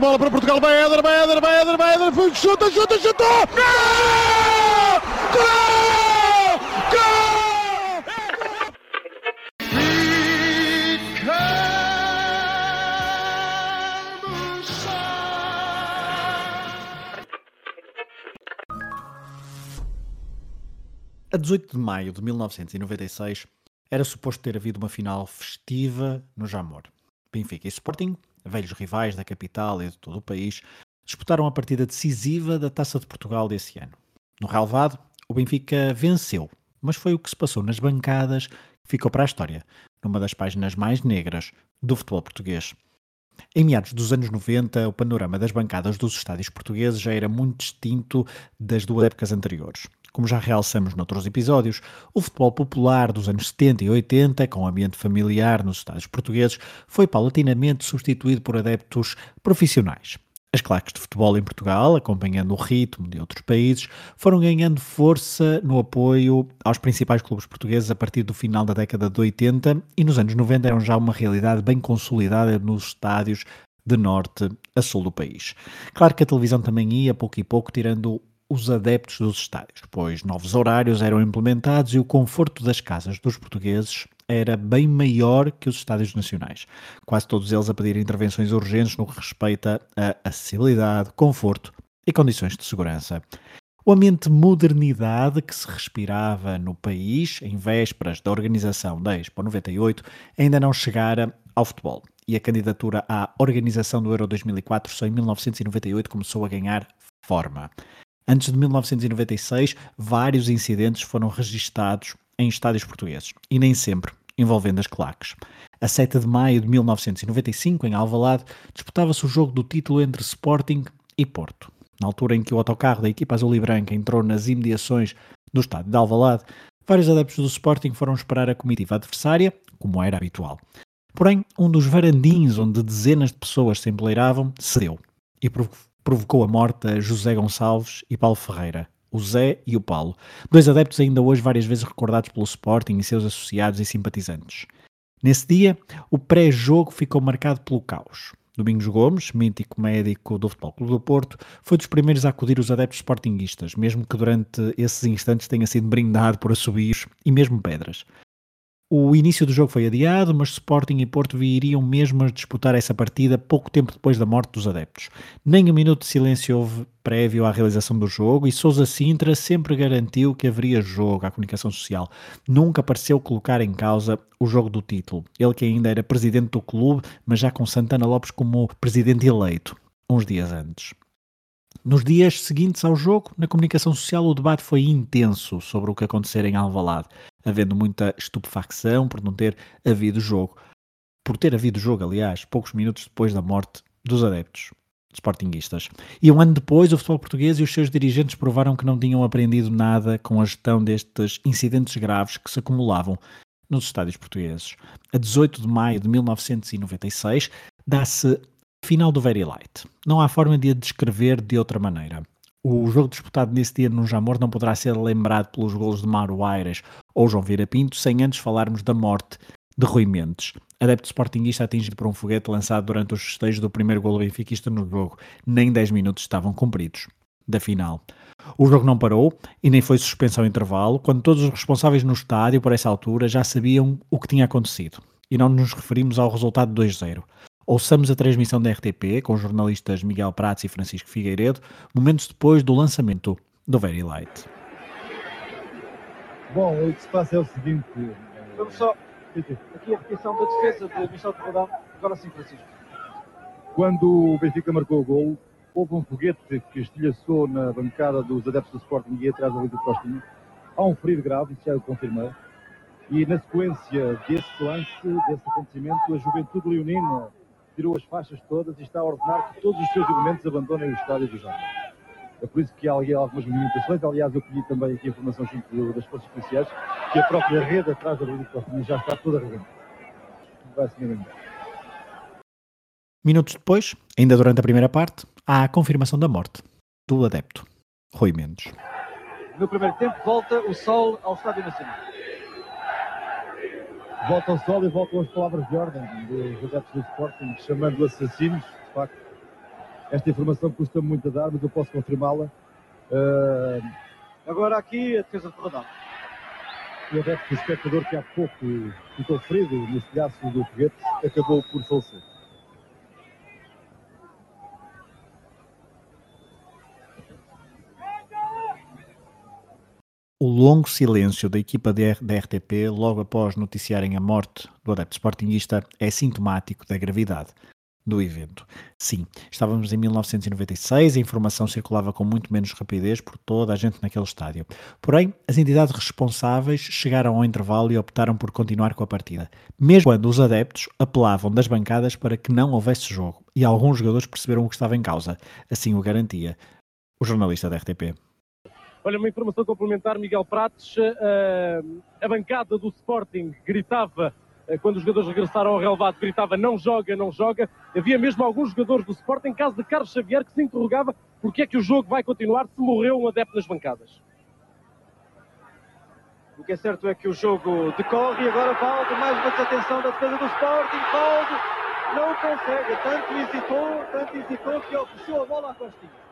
bola para Portugal, vai Éder, vai Éder, vai Éder, vai Éder, foi, chuta, chuta, chutou! Gol! Gol! Gol! A 18 de maio de 1996 era suposto ter havido uma final festiva no Jamor. Benfica e Sporting velhos rivais da capital e de todo o país, disputaram a partida decisiva da Taça de Portugal desse ano. No relevado, o Benfica venceu, mas foi o que se passou nas bancadas que ficou para a história, numa das páginas mais negras do futebol português. Em meados dos anos 90, o panorama das bancadas dos estádios portugueses já era muito distinto das duas épocas anteriores. Como já realçamos noutros episódios, o futebol popular dos anos 70 e 80, com ambiente familiar nos estádios portugueses, foi paulatinamente substituído por adeptos profissionais. As claques de futebol em Portugal, acompanhando o ritmo de outros países, foram ganhando força no apoio aos principais clubes portugueses a partir do final da década de 80 e nos anos 90 eram já uma realidade bem consolidada nos estádios de norte a sul do país. Claro que a televisão também ia, pouco e pouco, tirando os adeptos dos estádios, pois novos horários eram implementados e o conforto das casas dos portugueses era bem maior que os estádios nacionais, quase todos eles a pedir intervenções urgentes no que respeita a acessibilidade, conforto e condições de segurança. O ambiente de modernidade que se respirava no país em vésperas da organização da Expo 98 ainda não chegara ao futebol e a candidatura à organização do Euro 2004 só em 1998 começou a ganhar forma. Antes de 1996, vários incidentes foram registados em estádios portugueses, e nem sempre envolvendo as claques. A 7 de maio de 1995, em Alvalade, disputava-se o jogo do título entre Sporting e Porto. Na altura em que o autocarro da equipa azul e branca entrou nas imediações do estádio de Alvalade, vários adeptos do Sporting foram esperar a comitiva adversária, como era habitual. Porém, um dos varandins onde dezenas de pessoas se empoleiravam cedeu e provocou a morte a José Gonçalves e Paulo Ferreira, o Zé e o Paulo, dois adeptos ainda hoje várias vezes recordados pelo Sporting e seus associados e simpatizantes. Nesse dia, o pré-jogo ficou marcado pelo caos. Domingos Gomes, mítico médico do Futebol Clube do Porto, foi dos primeiros a acudir os adeptos sportinguistas, mesmo que durante esses instantes tenha sido brindado por assobios e mesmo pedras. O início do jogo foi adiado, mas Sporting e Porto viriam mesmo a disputar essa partida pouco tempo depois da morte dos adeptos. Nem um minuto de silêncio houve prévio à realização do jogo e Sousa Sintra sempre garantiu que haveria jogo à comunicação social. Nunca pareceu colocar em causa o jogo do título. Ele que ainda era presidente do clube, mas já com Santana Lopes como presidente eleito, uns dias antes. Nos dias seguintes ao jogo, na comunicação social, o debate foi intenso sobre o que acontecer em Alvalade havendo muita estupefacção por não ter havido jogo. Por ter havido jogo, aliás, poucos minutos depois da morte dos adeptos sportinguistas. E um ano depois, o futebol português e os seus dirigentes provaram que não tinham aprendido nada com a gestão destes incidentes graves que se acumulavam nos estádios portugueses. A 18 de maio de 1996, dá-se final do Very Light. Não há forma de a descrever de outra maneira. O jogo disputado nesse dia no Jamor não poderá ser lembrado pelos golos de Mauro Aires ou João Vieira Pinto sem antes falarmos da morte de Rui Mendes, adepto sportinguista atingido por um foguete lançado durante os festejos do primeiro golo benfiquista no jogo. Nem 10 minutos estavam cumpridos da final. O jogo não parou e nem foi suspenso ao intervalo, quando todos os responsáveis no estádio, por essa altura, já sabiam o que tinha acontecido. E não nos referimos ao resultado 2-0. Ouçamos a transmissão da RTP com os jornalistas Miguel Prates e Francisco Figueiredo, momentos depois do lançamento do Very Light. Bom, o que se passa é o seguinte. Vamos só. Aqui a repetição da defesa de Michel Corradão. Agora sim, Francisco. Quando o Benfica marcou o gol, houve um foguete que estilhaçou na bancada dos adeptos do Sporting e atrás ali do Costinho. Há um ferido grave, isso já o confirmei. E na sequência desse lance, desse acontecimento, a juventude leonina tirou as faixas todas e está a ordenar que todos os seus elementos abandonem o estádio do Jamor. É por isso que há algumas movimentações. Aliás, eu pedi também aqui informação junto das forças policiais que a própria rede atrás da Costa já está toda arrebentada. Mesmo embora. Minutos depois, ainda durante a primeira parte, há a confirmação da morte do adepto, Rui Mendes. No primeiro tempo, volta o Sol ao Estádio Nacional. Volta ao sol e voltam as palavras de ordem dos adeptos do Sporting, chamando assassinos. De facto, esta informação custa muito a dar, mas eu posso confirmá-la. Uh, Agora aqui a defesa de Rodão. o adepto do espectador que há pouco ficou ferido no estilhaço do foguete acabou por falecer. Longo silêncio da equipa da RTP logo após noticiarem a morte do adepto sportinguista é sintomático da gravidade do evento. Sim, estávamos em 1996, a informação circulava com muito menos rapidez por toda a gente naquele estádio. Porém, as entidades responsáveis chegaram ao intervalo e optaram por continuar com a partida, mesmo quando os adeptos apelavam das bancadas para que não houvesse jogo, e alguns jogadores perceberam o que estava em causa. Assim o garantia o jornalista da RTP. Olha, uma informação complementar, Miguel Prates, uh, a bancada do Sporting gritava, uh, quando os jogadores regressaram ao relevado, gritava não joga, não joga. Havia mesmo alguns jogadores do Sporting, caso de Carlos Xavier, que se interrogava porque é que o jogo vai continuar se morreu um adepto nas bancadas. O que é certo é que o jogo decorre e agora Valdo, mais uma desatenção da defesa do Sporting. Valdo não consegue, tanto hesitou, tanto hesitou que puxou a bola à costinha.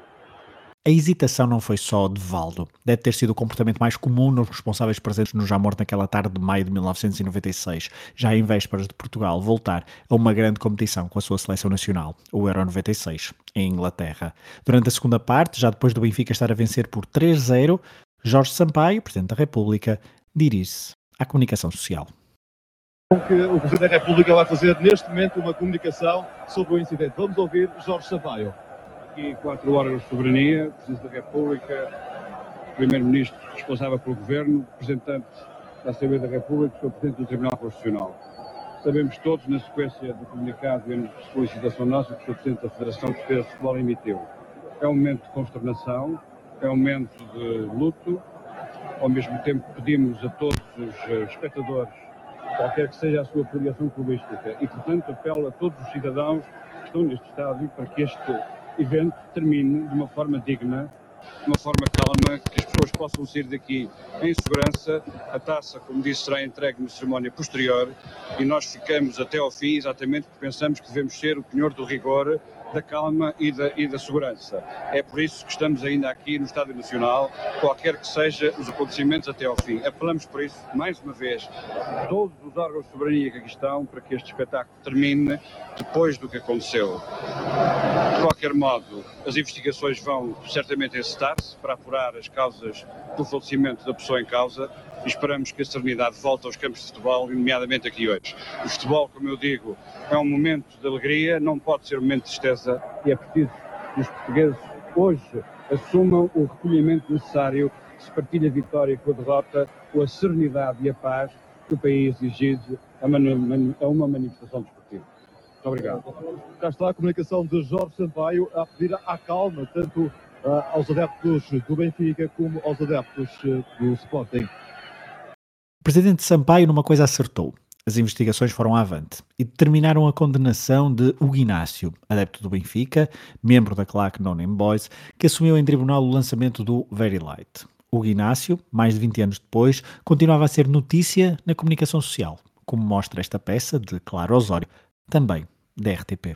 A hesitação não foi só de Valdo. Deve ter sido o comportamento mais comum nos responsáveis presentes no Jamor naquela tarde de maio de 1996, já em vésperas de Portugal voltar a uma grande competição com a sua seleção nacional, o Euro 96, em Inglaterra. Durante a segunda parte, já depois do Benfica estar a vencer por 3-0, Jorge Sampaio, Presidente da República, dirige-se à comunicação social. O que o Presidente da República vai fazer neste momento uma comunicação sobre o incidente. Vamos ouvir Jorge Sampaio aqui quatro órgãos de soberania, Presidente da República, Primeiro-Ministro responsável pelo Governo, representante da Assembleia da República o Presidente do Tribunal Constitucional. Sabemos todos, na sequência do comunicado e na solicitação nossa, que o Presidente da Federação de Defesa de Futebol emitiu. É um momento de consternação, é um momento de luto, ao mesmo tempo pedimos a todos os eh, espectadores, qualquer que seja a sua filiação clubística, e portanto apelo a todos os cidadãos que estão neste estádio para que este evento termine de uma forma digna, de uma forma calma, que as pessoas possam sair daqui em segurança. A taça, como disse, será entregue na cerimónia posterior e nós ficamos até ao fim, exatamente porque pensamos que devemos ser o penhor do rigor da calma e da, e da segurança. É por isso que estamos ainda aqui no Estádio Nacional, qualquer que seja os acontecimentos até ao fim. Apelamos por isso, mais uma vez, todos os órgãos de soberania que aqui estão, para que este espetáculo termine depois do que aconteceu. De qualquer modo, as investigações vão certamente encetar-se para apurar as causas do falecimento da pessoa em causa esperamos que a serenidade volte aos campos de futebol, nomeadamente aqui hoje. O futebol, como eu digo, é um momento de alegria, não pode ser um momento de tristeza e é preciso que os portugueses hoje assumam o recolhimento necessário, se partilhe a vitória com a derrota, com a serenidade e a paz que o país exige a, a uma manifestação desportiva. Muito obrigado. Já está a comunicação de Jorge Sampaio a pedir à calma, tanto uh, aos adeptos do Benfica como aos adeptos uh, do Sporting. O presidente Sampaio numa coisa acertou. As investigações foram avante e determinaram a condenação de Hugo adepto do Benfica, membro da claque No Name Boys, que assumiu em tribunal o lançamento do Very Light. Hugo Inácio, mais de 20 anos depois, continuava a ser notícia na comunicação social, como mostra esta peça de Claro Osório, também da RTP.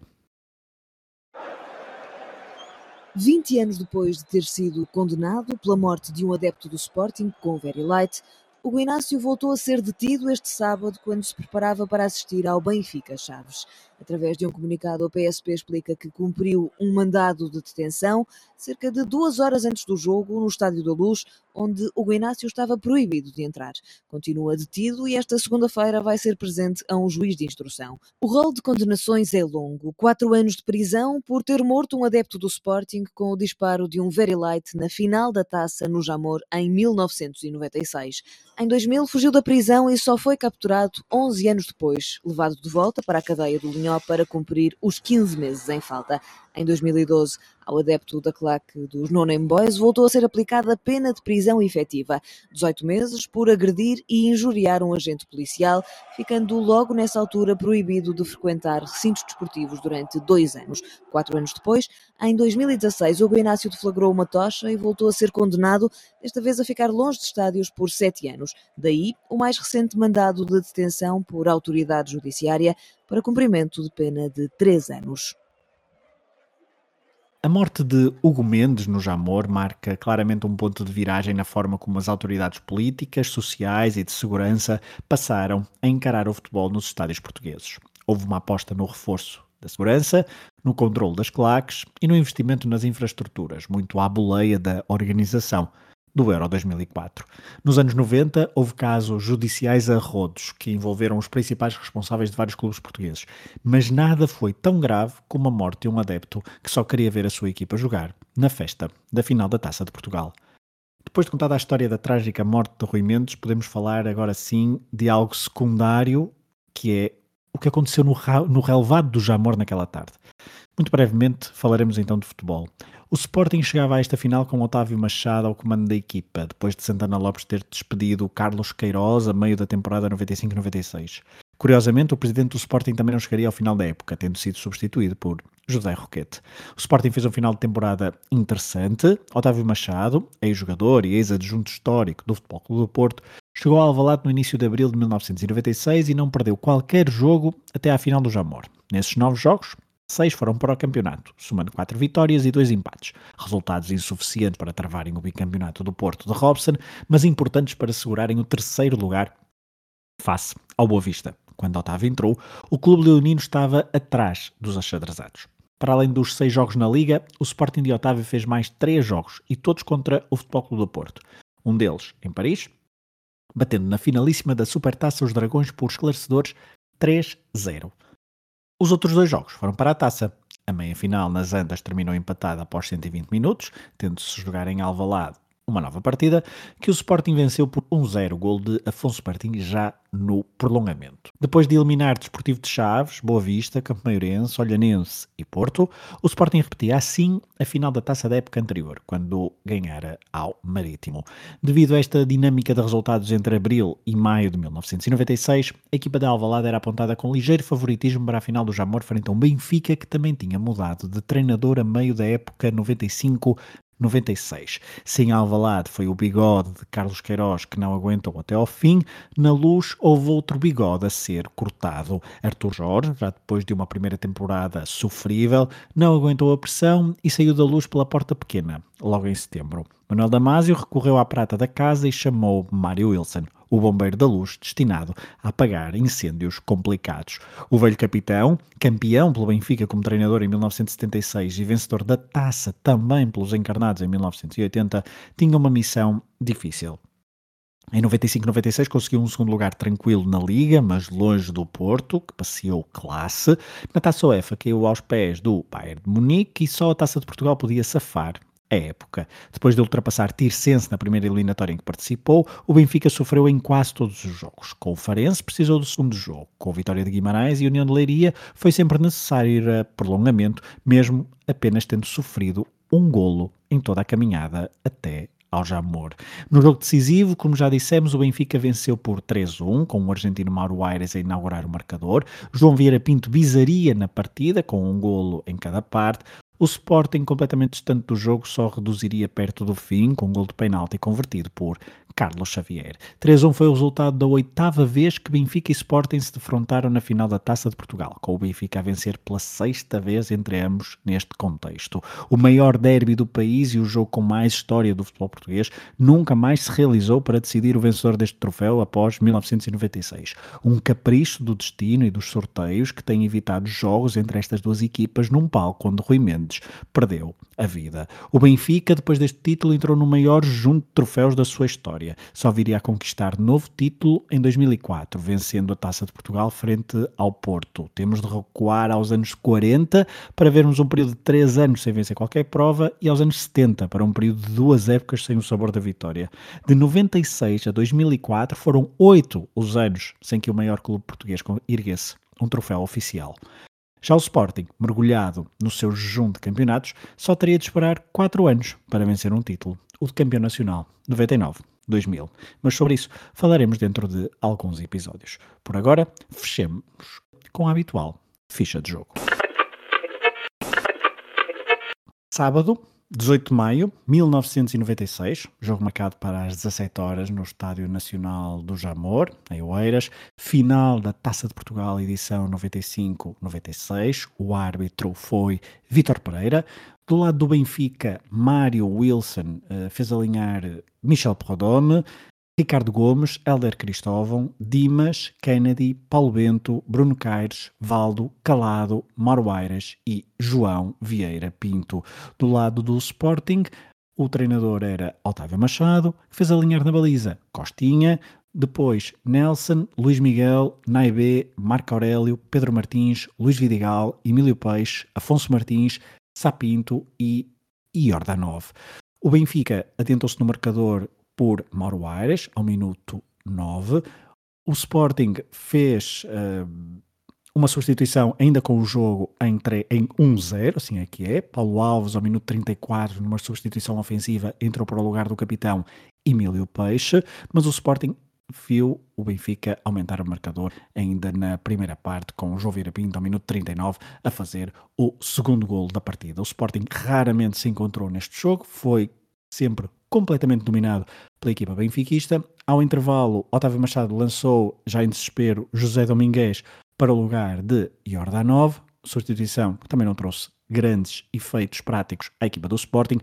20 anos depois de ter sido condenado pela morte de um adepto do Sporting com o Very Light, o Inácio voltou a ser detido este sábado quando se preparava para assistir ao Benfica Chaves. Através de um comunicado, a PSP explica que cumpriu um mandado de detenção cerca de duas horas antes do jogo no Estádio da Luz, onde o Inácio estava proibido de entrar. Continua detido e esta segunda-feira vai ser presente a um juiz de instrução. O rol de condenações é longo. Quatro anos de prisão por ter morto um adepto do Sporting com o disparo de um very light na final da taça no Jamor em 1996. Em 2000 fugiu da prisão e só foi capturado 11 anos depois, levado de volta para a cadeia do Linhão Para cumprir os 15 meses em falta. Em 2012, ao adepto da claque dos No Name Boys voltou a ser aplicada pena de prisão efetiva, 18 meses por agredir e injuriar um agente policial, ficando logo nessa altura proibido de frequentar recintos desportivos durante dois anos. Quatro anos depois, em 2016, o Inácio deflagrou uma tocha e voltou a ser condenado, desta vez a ficar longe de estádios por sete anos. Daí, o mais recente mandado de detenção por autoridade judiciária para cumprimento de pena de três anos. A morte de Hugo Mendes no Jamor marca claramente um ponto de viragem na forma como as autoridades políticas, sociais e de segurança passaram a encarar o futebol nos estádios portugueses. Houve uma aposta no reforço da segurança, no controle das claques e no investimento nas infraestruturas, muito à boleia da organização do Euro 2004. Nos anos 90, houve casos judiciais a rodos que envolveram os principais responsáveis de vários clubes portugueses, mas nada foi tão grave como a morte de um adepto que só queria ver a sua equipa jogar na festa da final da Taça de Portugal. Depois de contada a história da trágica morte de Rui Mendes, podemos falar agora sim de algo secundário, que é o que aconteceu no, no relevado do Jamor naquela tarde. Muito brevemente falaremos então de futebol. O Sporting chegava a esta final com Otávio Machado ao comando da equipa, depois de Santana Lopes ter despedido Carlos Queiroz a meio da temporada 95-96. Curiosamente, o presidente do Sporting também não chegaria ao final da época, tendo sido substituído por José Roquete. O Sporting fez um final de temporada interessante. Otávio Machado, ex-jogador e ex-adjunto histórico do Futebol Clube do Porto, chegou ao Alvalade no início de abril de 1996 e não perdeu qualquer jogo até à final do Jamor. Nesses nove jogos, Seis foram para o campeonato, somando quatro vitórias e dois empates. Resultados insuficientes para travarem o bicampeonato do Porto de Robson, mas importantes para segurarem o terceiro lugar face ao Boa Vista. Quando Otávio entrou, o clube leonino estava atrás dos achadrezados. Para além dos seis jogos na Liga, o Sporting de Otávio fez mais três jogos, e todos contra o Futebol Clube do Porto. Um deles em Paris, batendo na finalíssima da Supertaça os Dragões por esclarecedores 3-0. Os outros dois jogos foram para a taça. A meia-final nas Andas terminou empatada após 120 minutos, tendo-se jogar em Alvalade uma nova partida, que o Sporting venceu por 1-0, gol de Afonso Martins já no prolongamento. Depois de eliminar Desportivo de Chaves, Boa Vista, Campo Maiorense, Olhanense e Porto, o Sporting repetia assim a final da taça da época anterior, quando ganhara ao Marítimo. Devido a esta dinâmica de resultados entre abril e maio de 1996, a equipa da Alvalade era apontada com ligeiro favoritismo para a final do Jamor frente a um Benfica que também tinha mudado de treinador a meio da época 95 96. Sem Alvalade foi o bigode de Carlos Queiroz que não aguentou até ao fim. Na luz houve outro bigode a ser cortado. Arthur Jorge, já depois de uma primeira temporada sofrível, não aguentou a pressão e saiu da luz pela porta pequena, logo em setembro. Manuel Damasio recorreu à prata da casa e chamou Mário Wilson, o bombeiro da luz destinado a apagar incêndios complicados. O velho capitão, campeão pelo Benfica como treinador em 1976 e vencedor da taça também pelos encarnados em 1980, tinha uma missão difícil. Em 95-96 conseguiu um segundo lugar tranquilo na Liga, mas longe do Porto, que passeou classe. Na Taça UEFA caiu aos pés do Bayern de Munique e só a Taça de Portugal podia safar a época. Depois de ultrapassar Tirsense na primeira eliminatória em que participou, o Benfica sofreu em quase todos os jogos. Com o Farense precisou do segundo jogo. Com a vitória de Guimarães e União de Leiria foi sempre necessário ir a prolongamento, mesmo apenas tendo sofrido um golo em toda a caminhada até ao Jamor. No jogo decisivo, como já dissemos, o Benfica venceu por 3-1, com o argentino Mauro Aires a inaugurar o marcador. João Vieira Pinto bizaria na partida, com um golo em cada parte. O Sporting, completamente distante do jogo, só reduziria perto do fim, com um gol de penalti convertido por Carlos Xavier. 3-1 foi o resultado da oitava vez que Benfica e Sporting se defrontaram na final da Taça de Portugal, com o Benfica a vencer pela sexta vez entre ambos neste contexto. O maior derby do país e o jogo com mais história do futebol português nunca mais se realizou para decidir o vencedor deste troféu após 1996. Um capricho do destino e dos sorteios que tem evitado jogos entre estas duas equipas num palco onde Rui Mendes perdeu a vida. O Benfica, depois deste título, entrou no maior junto de troféus da sua história. Só viria a conquistar novo título em 2004, vencendo a Taça de Portugal frente ao Porto. Temos de recuar aos anos 40 para vermos um período de 3 anos sem vencer qualquer prova e aos anos 70 para um período de duas épocas sem o sabor da vitória. De 96 a 2004 foram oito os anos sem que o maior clube português erguesse um troféu oficial. Já o Sporting, mergulhado no seu jejum de campeonatos, só teria de esperar 4 anos para vencer um título, o de campeão nacional, 99-2000. Mas sobre isso falaremos dentro de alguns episódios. Por agora, fechemos com a habitual ficha de jogo. Sábado, 18 de maio de 1996, jogo marcado para as 17 horas no Estádio Nacional do Jamor, em Oeiras, final da Taça de Portugal edição 95-96. O árbitro foi Vítor Pereira. Do lado do Benfica, Mário Wilson uh, fez alinhar Michel Prodome. Ricardo Gomes, Helder Cristóvão, Dimas, Kennedy, Paulo Bento, Bruno Caires, Valdo, Calado, Mauro Aires e João Vieira Pinto. Do lado do Sporting, o treinador era Otávio Machado, fez alinhar na baliza Costinha, depois Nelson, Luís Miguel, Naibé, Marco Aurélio, Pedro Martins, Luís Vidigal, Emílio Peixe, Afonso Martins, Sapinto e Iordanov. O Benfica atentou-se no marcador por Mauro Aires, ao minuto 9. O Sporting fez uh, uma substituição ainda com o jogo em, em 1-0, assim é que é. Paulo Alves, ao minuto 34, numa substituição ofensiva, entrou para o lugar do capitão Emílio Peixe, mas o Sporting viu o Benfica aumentar o marcador ainda na primeira parte, com o João Vieira Pinto ao minuto 39 a fazer o segundo golo da partida. O Sporting raramente se encontrou neste jogo, foi sempre completamente dominado pela equipa benfiquista. Ao intervalo, Otávio Machado lançou, já em desespero, José Domingues para o lugar de Jordanov, substituição que também não trouxe grandes efeitos práticos à equipa do Sporting.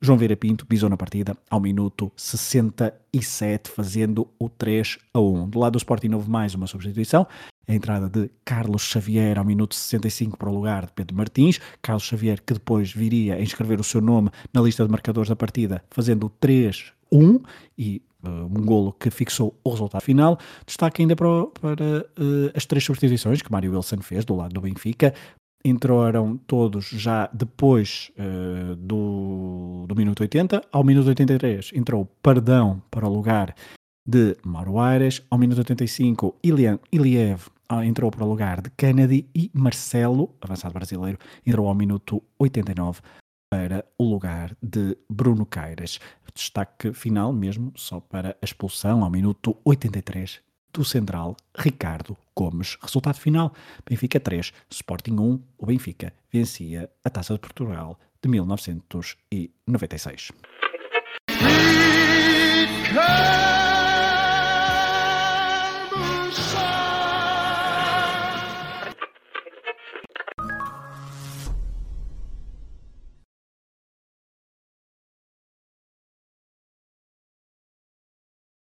João Vieira Pinto pisou na partida ao minuto 67, fazendo o 3 a 1. Do lado do Sporting houve mais uma substituição, a entrada de Carlos Xavier ao minuto 65 para o lugar de Pedro Martins. Carlos Xavier que depois viria a inscrever o seu nome na lista de marcadores da partida, fazendo o 3 1 e uh, um golo que fixou o resultado final. Destaque ainda para, para uh, as três substituições que Mário Wilson fez do lado do Benfica entraram todos já depois uh, do, do minuto 80. Ao minuto 83 entrou Pardão para o lugar de Mauro Aires. Ao minuto 85, Ilian, Iliev uh, entrou para o lugar de Kennedy e Marcelo, avançado brasileiro, entrou ao minuto 89 para o lugar de Bruno Caires. Destaque final mesmo só para a expulsão ao minuto 83 do central Ricardo Gomes. Resultado final: Benfica 3, Sporting 1. O Benfica vencia a Taça de Portugal de 1996. Because